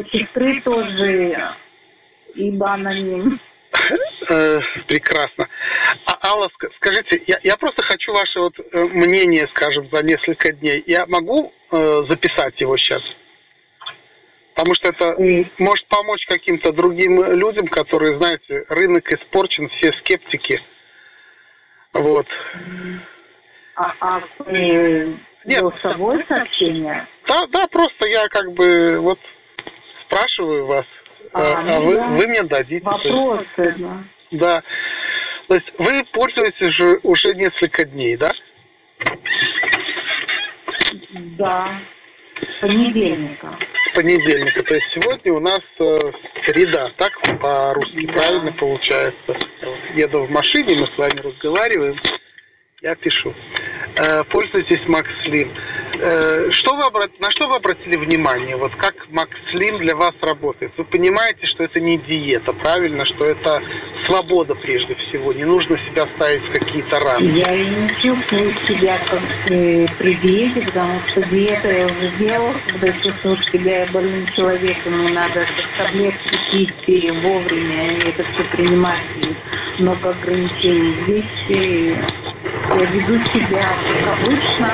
у сестры тоже ибо аноним. Э, прекрасно. А, Алла, скажите, я, я просто хочу ваше вот э, мнение, скажем, за несколько дней. Я могу э, записать его сейчас? Потому что это может помочь каким-то другим людям, которые, знаете, рынок испорчен, все скептики. Вот. А, а э, Нет, голосовое сообщение? Да, да, просто я как бы вот спрашиваю вас, а, а ну вы, да. вы мне дадите. Вопросы, да. Да. То есть вы пользуетесь же уже несколько дней, да? Да. С понедельника. С понедельника. То есть сегодня у нас э, среда, так по-русски да. правильно получается? Еду в машине, мы с вами разговариваем. Я пишу. Э, пользуйтесь Макс Слим. Э, что вы обрат... На что вы обратили внимание? Вот как Макс Слим для вас работает? Вы понимаете, что это не диета, правильно? Что это свобода прежде всего. Не нужно себя ставить в какие-то рамки. Я не чувствую себя как э, при диете, потому что диета я уже сделала, когда чувствую себя больным человеком, мне надо таблетки пить и вовремя, и это все принимать, и много ограничений. Здесь э, я веду себя как обычно,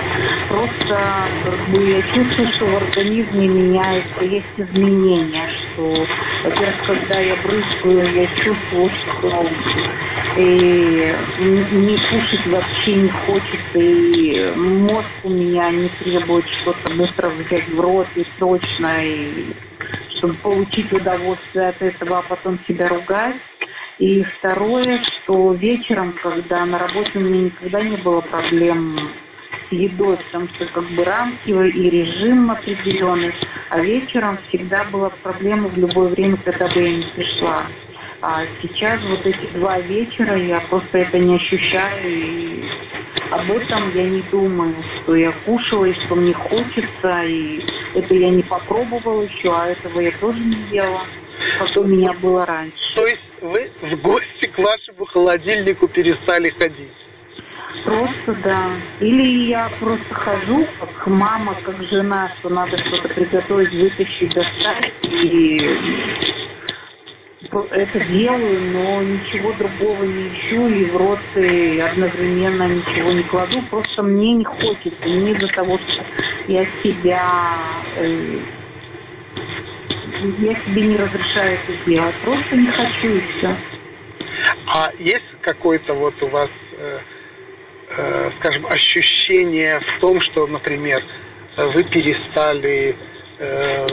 просто как бы, я чувствую, что в организме меняется, есть изменения, что, во-первых, когда я брызгаю, я чувствую, что и не кушать вообще не хочется, и мозг у меня не требует что-то быстро взять в рот и срочно, и чтобы получить удовольствие от этого, а потом себя ругать. И второе, что вечером, когда на работе у меня никогда не было проблем с едой, потому что как бы рамки и режим определенный, а вечером всегда была проблема в любое время, когда бы я не пришла. А сейчас вот эти два вечера я просто это не ощущаю и об этом я не думаю, что я кушала и что мне хочется, и это я не попробовала еще, а этого я тоже не делала, как у меня было раньше. То есть вы в гости к вашему холодильнику перестали ходить? Просто да. Или я просто хожу, как мама, как жена, что надо что-то приготовить, вытащить, достать. И это делаю, но ничего другого не ищу и в рот и одновременно ничего не кладу. Просто мне не хочется, не из-за того, что я себя э, я себе не разрешаю это делать. Просто не хочу и все. А есть какой-то вот у вас, э, э, скажем, ощущение в том, что, например, вы перестали э,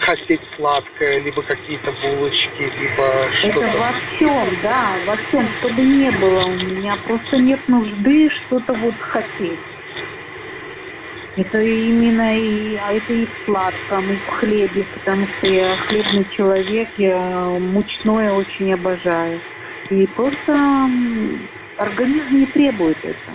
хотеть сладкое, либо какие-то булочки, либо что-то. Это во всем, да, во всем, чтобы не было у меня. Просто нет нужды что-то вот хотеть. Это именно и, а это и в сладком, и в хлебе, потому что я хлебный человек, я мучное очень обожаю. И просто организм не требует это.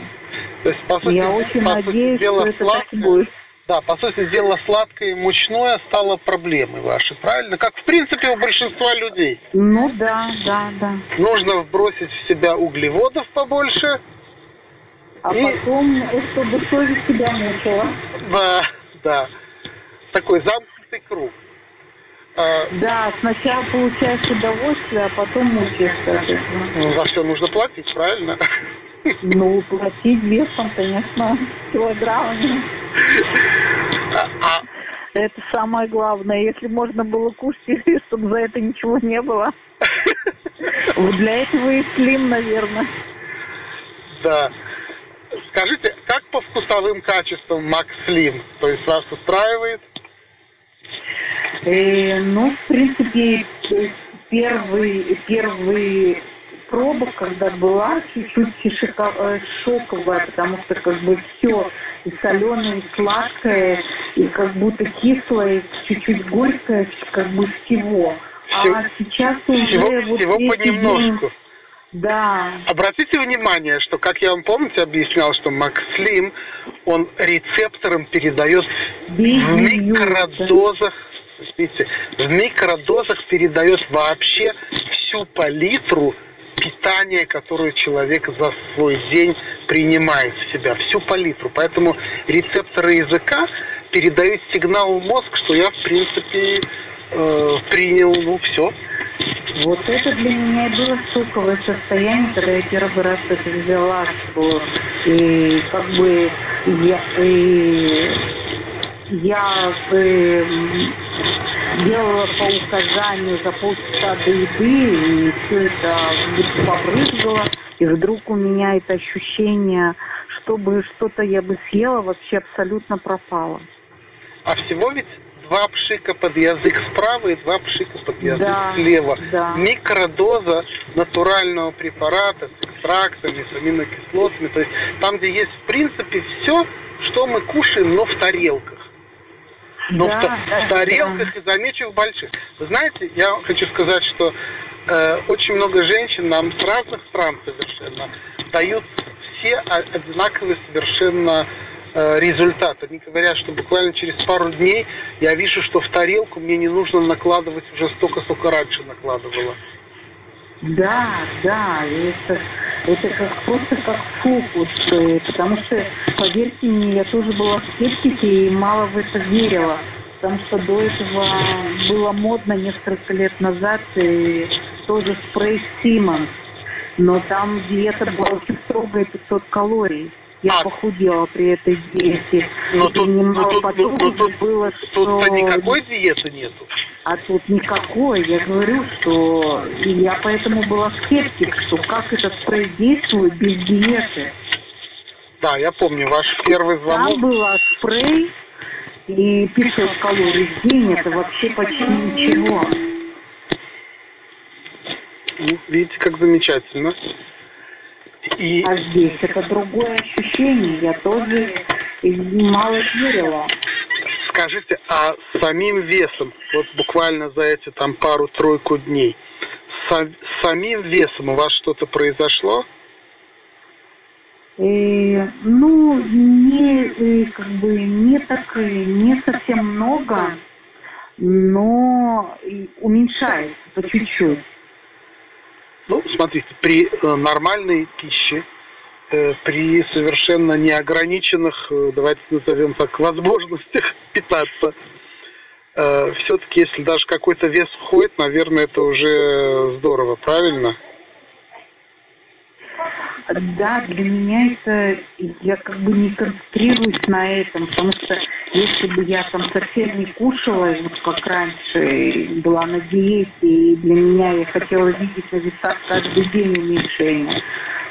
То есть, по сути, я очень по надеюсь, сути что это так и будет. Да, по сути дела, сладкое и мучное стало проблемой вашей, правильно? Как, в принципе, у большинства людей. Ну да, да, да. Нужно вбросить в себя углеводов побольше. А и... потом, чтобы совесть себя мучила. Да, да. Такой замкнутый круг. А... Да, сначала получаешь удовольствие, а потом мучаешься. Ну, за все нужно платить, правильно? Ну, платить весом, конечно, килограммами. А... Это самое главное. Если можно было кушать, чтобы за это ничего не было. Для этого и слим, наверное. Да. Скажите, как по вкусовым качествам Макс Слим? То есть вас устраивает? Э, ну, в принципе, первый, первый проба, когда была, чуть-чуть э, шоковая, потому что как бы все и соленое, и сладкое, и как будто кислое, чуть-чуть горькое, как бы всего. А сейчас уже всего, вот всего понемножку. День, да. Обратите внимание, что, как я вам помните, объяснял, что Макслим, он рецептором передает в микродозах, видите, в микродозах передает вообще всю палитру питание, которое человек за свой день принимает в себя, всю палитру. Поэтому рецепторы языка передают сигнал в мозг, что я, в принципе, э, принял, ну все. Вот это для меня было шоковое состояние, когда я первый раз это взяла, что и как бы я, и, я э, делала по указанию за полчаса до еды, и все это побрызгало, и вдруг у меня это ощущение, чтобы что-то я бы съела, вообще абсолютно пропало. А всего ведь два пшика под язык справа и два пшика под язык да, слева. Да. Микродоза натурального препарата с экстрактами, с аминокислотами. То есть там, где есть в принципе все, что мы кушаем, но в тарелках. Но да, в, да, в тарелках да. и замечу в больших. Вы знаете, я хочу сказать, что э, очень много женщин нам с разных стран совершенно дают все одинаковые совершенно результат. Они говорят, что буквально через пару дней я вижу, что в тарелку мне не нужно накладывать уже столько, сколько раньше накладывала. Да, да, это, это как просто как фокус, э, потому что, поверьте мне, я тоже была в скептике и мало в это верила, потому что до этого было модно несколько лет назад и тоже спрей Симмонс, но там диета была очень строгая, 500 калорий. Я а. похудела при этой диете. Но тут, но тут, потом но тут, было, что... тут никакой диеты нету. А тут никакой. Я говорю, что и я поэтому была скептик, что как спрей действует без диеты. Да, я помню ваш первый звонок. Там была спрей и 500 калорий в день. Это вообще почти ничего. Ну, видите, как замечательно. И... А здесь это другое ощущение. Я тоже мало верила. Скажите, а самим весом, вот буквально за эти там пару-тройку дней, с самим весом у вас что-то произошло? И, э, ну, не, э, как бы, не так, не совсем много, но уменьшается по чуть-чуть. Ну, смотрите, при э, нормальной пище, э, при совершенно неограниченных, э, давайте назовем так, возможностях питаться, все-таки, если даже какой-то вес входит, наверное, это уже здорово, правильно? Да, для меня это, я как бы не концентрируюсь на этом, потому что если бы я там совсем не кушала, вот как раньше, была на диете, и для меня я хотела видеть на весах каждый день уменьшение,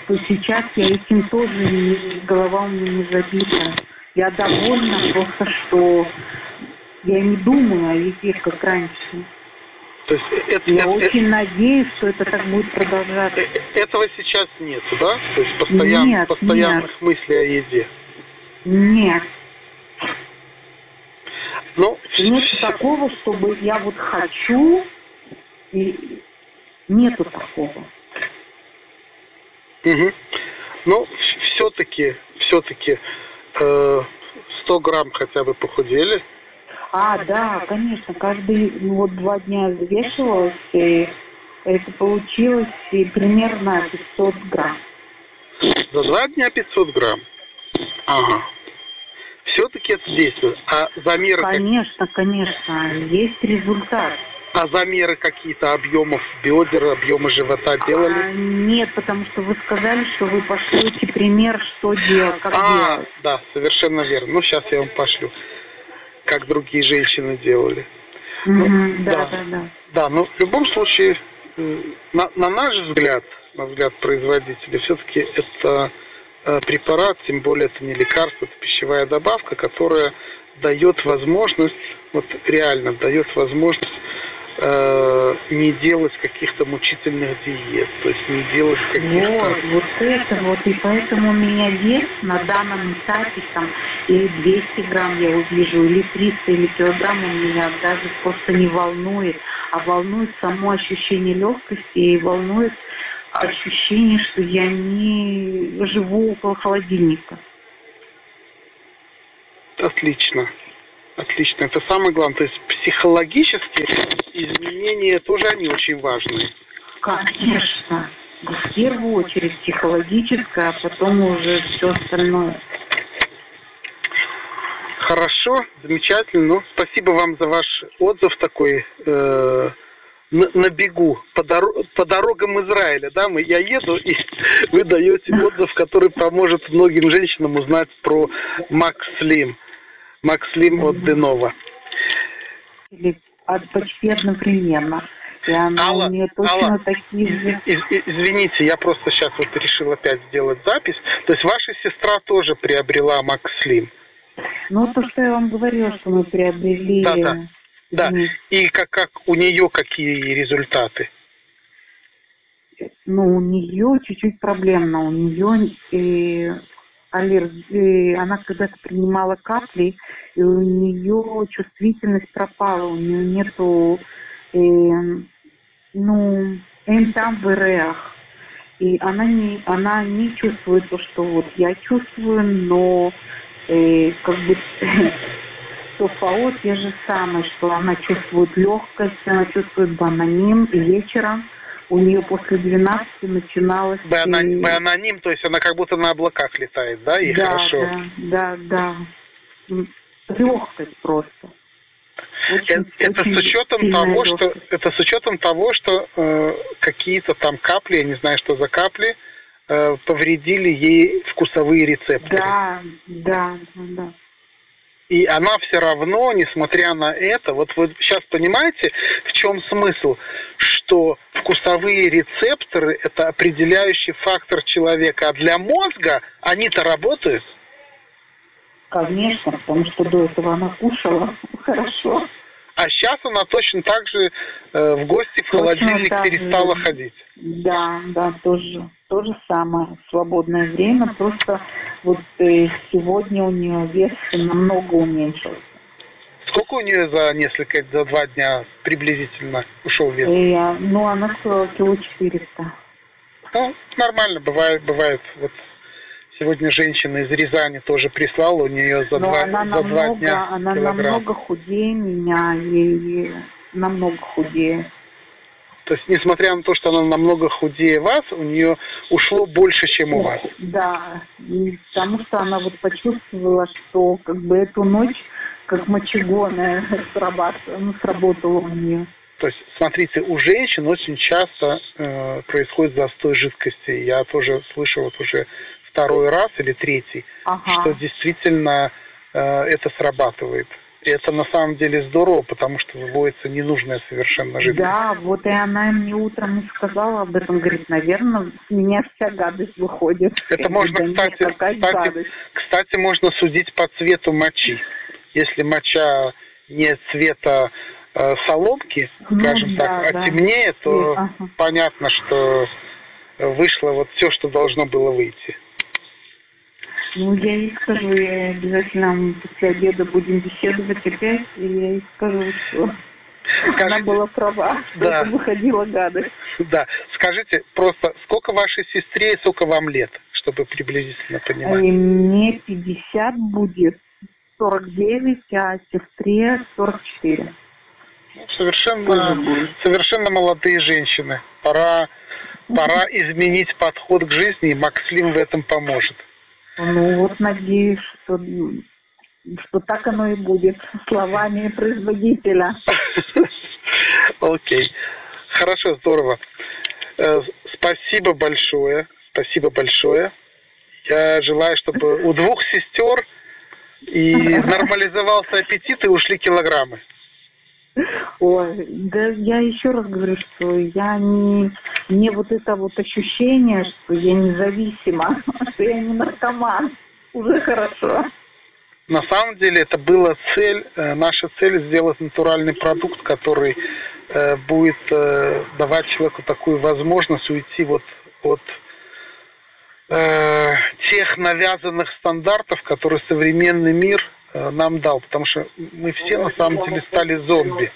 то сейчас я этим тоже, не, голова у меня не забита. Я довольна просто, что я не думаю о еде, как раньше. То есть это, Я это, очень это, надеюсь, что это так будет продолжаться. Э, э, этого сейчас нет, да? То есть постоян, нет, постоянных нет. мыслей о еде. Нет. Ну, нет такого, чтобы я вот хочу, и нету такого. Угу. Ну, все-таки, все-таки э, 100 грамм хотя бы похудели. А, да, конечно, каждый, ну, вот два дня взвешивалась, и это получилось и примерно 500 грамм. За два дня 500 грамм? Ага. Все-таки это действует. А замеры... Конечно, конечно, есть результат. А замеры какие-то объемов бедер, объемы живота делали? А, нет, потому что вы сказали, что вы пошлете пример, что делать, как а, делать. Да, совершенно верно. Ну, сейчас я вам пошлю как другие женщины делали. Mm-hmm, ну, да, да, да, да. Да, но в любом случае, на, на наш взгляд, на взгляд производителя, все-таки это препарат, тем более это не лекарство, это пищевая добавка, которая дает возможность, вот реально дает возможность э, не делать каких-то мучительных диет, то есть не делать каких-то... Вот, вот это вот, и поэтому у меня вес на данном этапе там или 200 грамм я увижу, или 300, или килограмм у меня даже просто не волнует, а волнует само ощущение легкости и волнует ощущение, что я не живу около холодильника. Отлично. Отлично. Это самое главное. То есть психологические изменения тоже они очень важны. Конечно. В первую очередь психологическое, а потом уже все остальное. Хорошо, замечательно. Ну, спасибо вам за ваш отзыв такой э, на, на бегу по, дор по дорогам Израиля. Да, мы, я еду, и вы даете отзыв, который поможет многим женщинам узнать про Макс Слим. Макс Слим от Денова. Или почти одновременно. И она Алла, у нее точно Алла, такие же. Извините, я просто сейчас вот решил опять сделать запись. То есть ваша сестра тоже приобрела Макс Слим? Ну, то, что я вам говорила, что мы приобрели... Да, да. Да. И как, как у нее какие результаты? Ну, у нее чуть-чуть проблемно. У нее э, аллергия, она когда-то принимала капли, и у нее чувствительность пропала, у нее нету, э, ну, там в РЭАх. И она не, она не чувствует то, что вот я чувствую, но э, как бы ФАО те же самые, что она чувствует легкость, она чувствует бананим, и вечером у нее после 12 начиналось... Б-аноним, б то есть она как будто на облаках летает, да, и да, хорошо? Да, да, да. Легкость просто. Очень, это, очень с учетом того, легкость. что это с учетом того, что э, какие-то там капли, я не знаю, что за капли, э, повредили ей вкусовые рецепторы. Да, да, да. И она все равно, несмотря на это, вот вы сейчас понимаете, в чем смысл, что вкусовые рецепторы – это определяющий фактор человека, а для мозга они-то работают? Конечно, потому что до этого она кушала хорошо. А сейчас она точно так же э, в гости в точно холодильник перестала же. ходить. Да, да, тоже, то же самое. Свободное время, просто вот э, сегодня у нее вес намного уменьшился. Сколько у нее за несколько, за два дня приблизительно ушел вес? Э, ну, она сказала кило четыреста. Ну, нормально, бывает, бывает. Вот сегодня женщина из Рязани тоже прислала, у нее за, два, она за намного, два дня Она килограмм. намного худее меня, и намного худее. То есть, несмотря на то, что она намного худее вас, у нее ушло больше, чем у вас. Да, потому что она вот почувствовала, что как бы эту ночь как мочегонная ну, сработала у нее. То есть, смотрите, у женщин очень часто э, происходит застой жидкости. Я тоже слышал вот уже второй раз или третий, ага. что действительно э, это срабатывает. И это на самом деле здорово, потому что выводится ненужная совершенно жидкость. Да, вот и она мне утром сказала об этом, говорит, наверное, с меня вся гадость выходит. Это Я можно, кстати, кстати, кстати, можно судить по цвету мочи. Если моча не цвета э, соломки, ну, скажем да, так, а да. темнее, то ага. понятно, что вышло вот все, что должно было выйти. Ну, я ей скажу, я обязательно после обеда будем беседовать опять, и я ей скажу, что Скажите, она была права, да. выходила гадость. Да, скажите, просто сколько вашей сестре и сколько вам лет, чтобы приблизительно понимать? Мне 50 будет, 49, а сестре 44. Ну, совершенно, совершенно молодые женщины. Пора, пора изменить подход к жизни, и Макслим в этом поможет. Ну вот надеюсь, что, что так оно и будет, словами производителя. Окей. Хорошо, здорово. Э, спасибо большое. Спасибо большое. Я желаю, чтобы у двух сестер и нормализовался аппетит и ушли килограммы. Ой, да я еще раз говорю, что я не, не вот это вот ощущение, что я независима, что я не наркоман, уже хорошо. На самом деле это была цель, э, наша цель сделать натуральный продукт, который э, будет э, давать человеку такую возможность уйти вот от тех навязанных стандартов, которые современный мир нам дал, потому что мы все на самом деле стали зомби.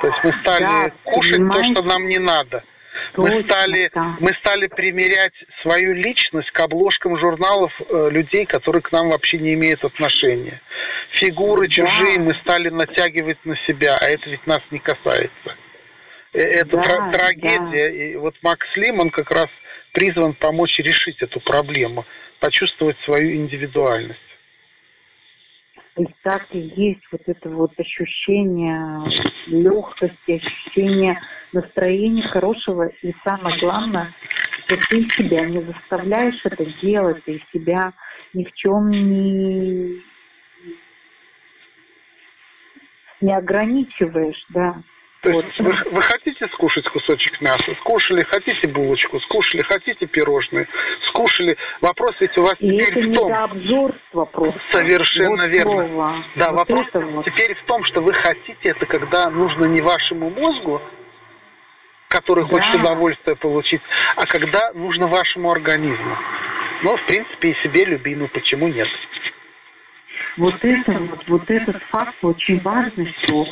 То есть мы стали да, кушать понимаете? то, что нам не надо. Точно, мы стали, да. мы стали примерять свою личность к обложкам журналов э, людей, которые к нам вообще не имеют отношения. Фигуры да. чужие мы стали натягивать на себя, а это ведь нас не касается. Э, это да, тр- трагедия. Да. И вот Макс Лим, он как раз призван помочь решить эту проблему, почувствовать свою индивидуальность. И так и есть вот это вот ощущение легкости, ощущение настроения хорошего. И самое главное, что ты себя не заставляешь это делать, и себя ни в чем не, не ограничиваешь, да. То вот. есть вы, вы хотите скушать кусочек мяса, скушали, хотите булочку, скушали, хотите пирожные, скушали. Вопрос ведь у вас И теперь это в том... не обжорство просто. Совершенно вот верно. Слово. Да, вот вопрос вот. теперь в том, что вы хотите это, когда нужно не вашему мозгу, который да. хочет удовольствие получить, а когда нужно вашему организму. Ну, в принципе, и себе любимый, почему нет? Вот это вот, вот этот факт очень важный, что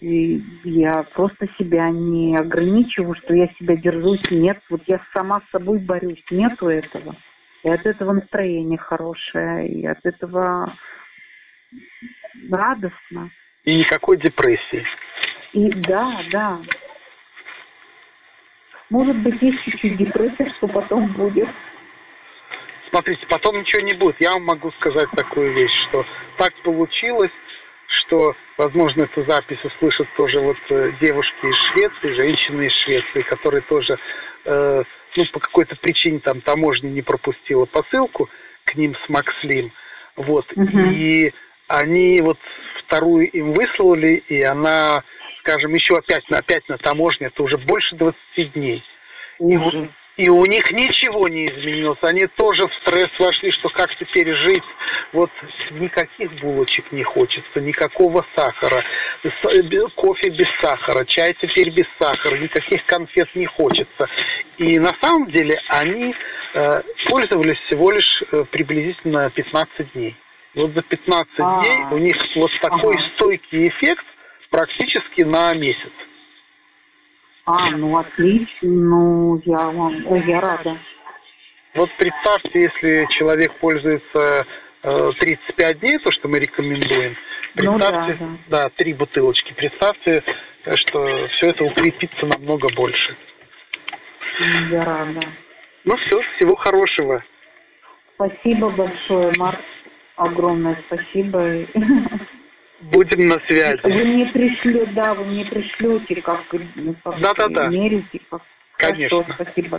я просто себя не ограничиваю, что я себя держусь. Нет, вот я сама с собой борюсь. Нету этого. И от этого настроение хорошее, и от этого радостно. И никакой депрессии. И да, да. Может быть, есть чуть-чуть депрессия, что потом будет. Смотрите, потом ничего не будет. Я вам могу сказать такую вещь, что так получилось, что, возможно, эту запись услышат тоже вот э, девушки из Швеции, женщины из Швеции, которые тоже, э, ну, по какой-то причине там таможня не пропустила посылку к ним с Макслим, вот, Угу. и они вот вторую им выслали, и она, скажем, еще опять на, опять на таможне, это уже больше 20 дней. И вот. И у них ничего не изменилось. Они тоже в стресс вошли, что как теперь жить. Вот никаких булочек не хочется, никакого сахара, кофе без сахара, чай теперь без сахара, никаких конфет не хочется. И на самом деле они э, пользовались всего лишь э, приблизительно 15 дней. Вот за 15 А. дней у них вот такой Ага. стойкий эффект практически на месяц. А, ну отлично, ну я вам, я рада. Вот представьте, если человек пользуется э, 35 дней, то, что мы рекомендуем, Ну представьте, да, да, три бутылочки, представьте, э, что все это укрепится намного больше. Я рада. Ну все, всего хорошего. Спасибо большое, Марк. Огромное спасибо. Будем на связи. Вы мне пришлете, да, вы мне пришлете, как, ну, как Да-да-да. мерите, как. Конечно. Хорошо, спасибо.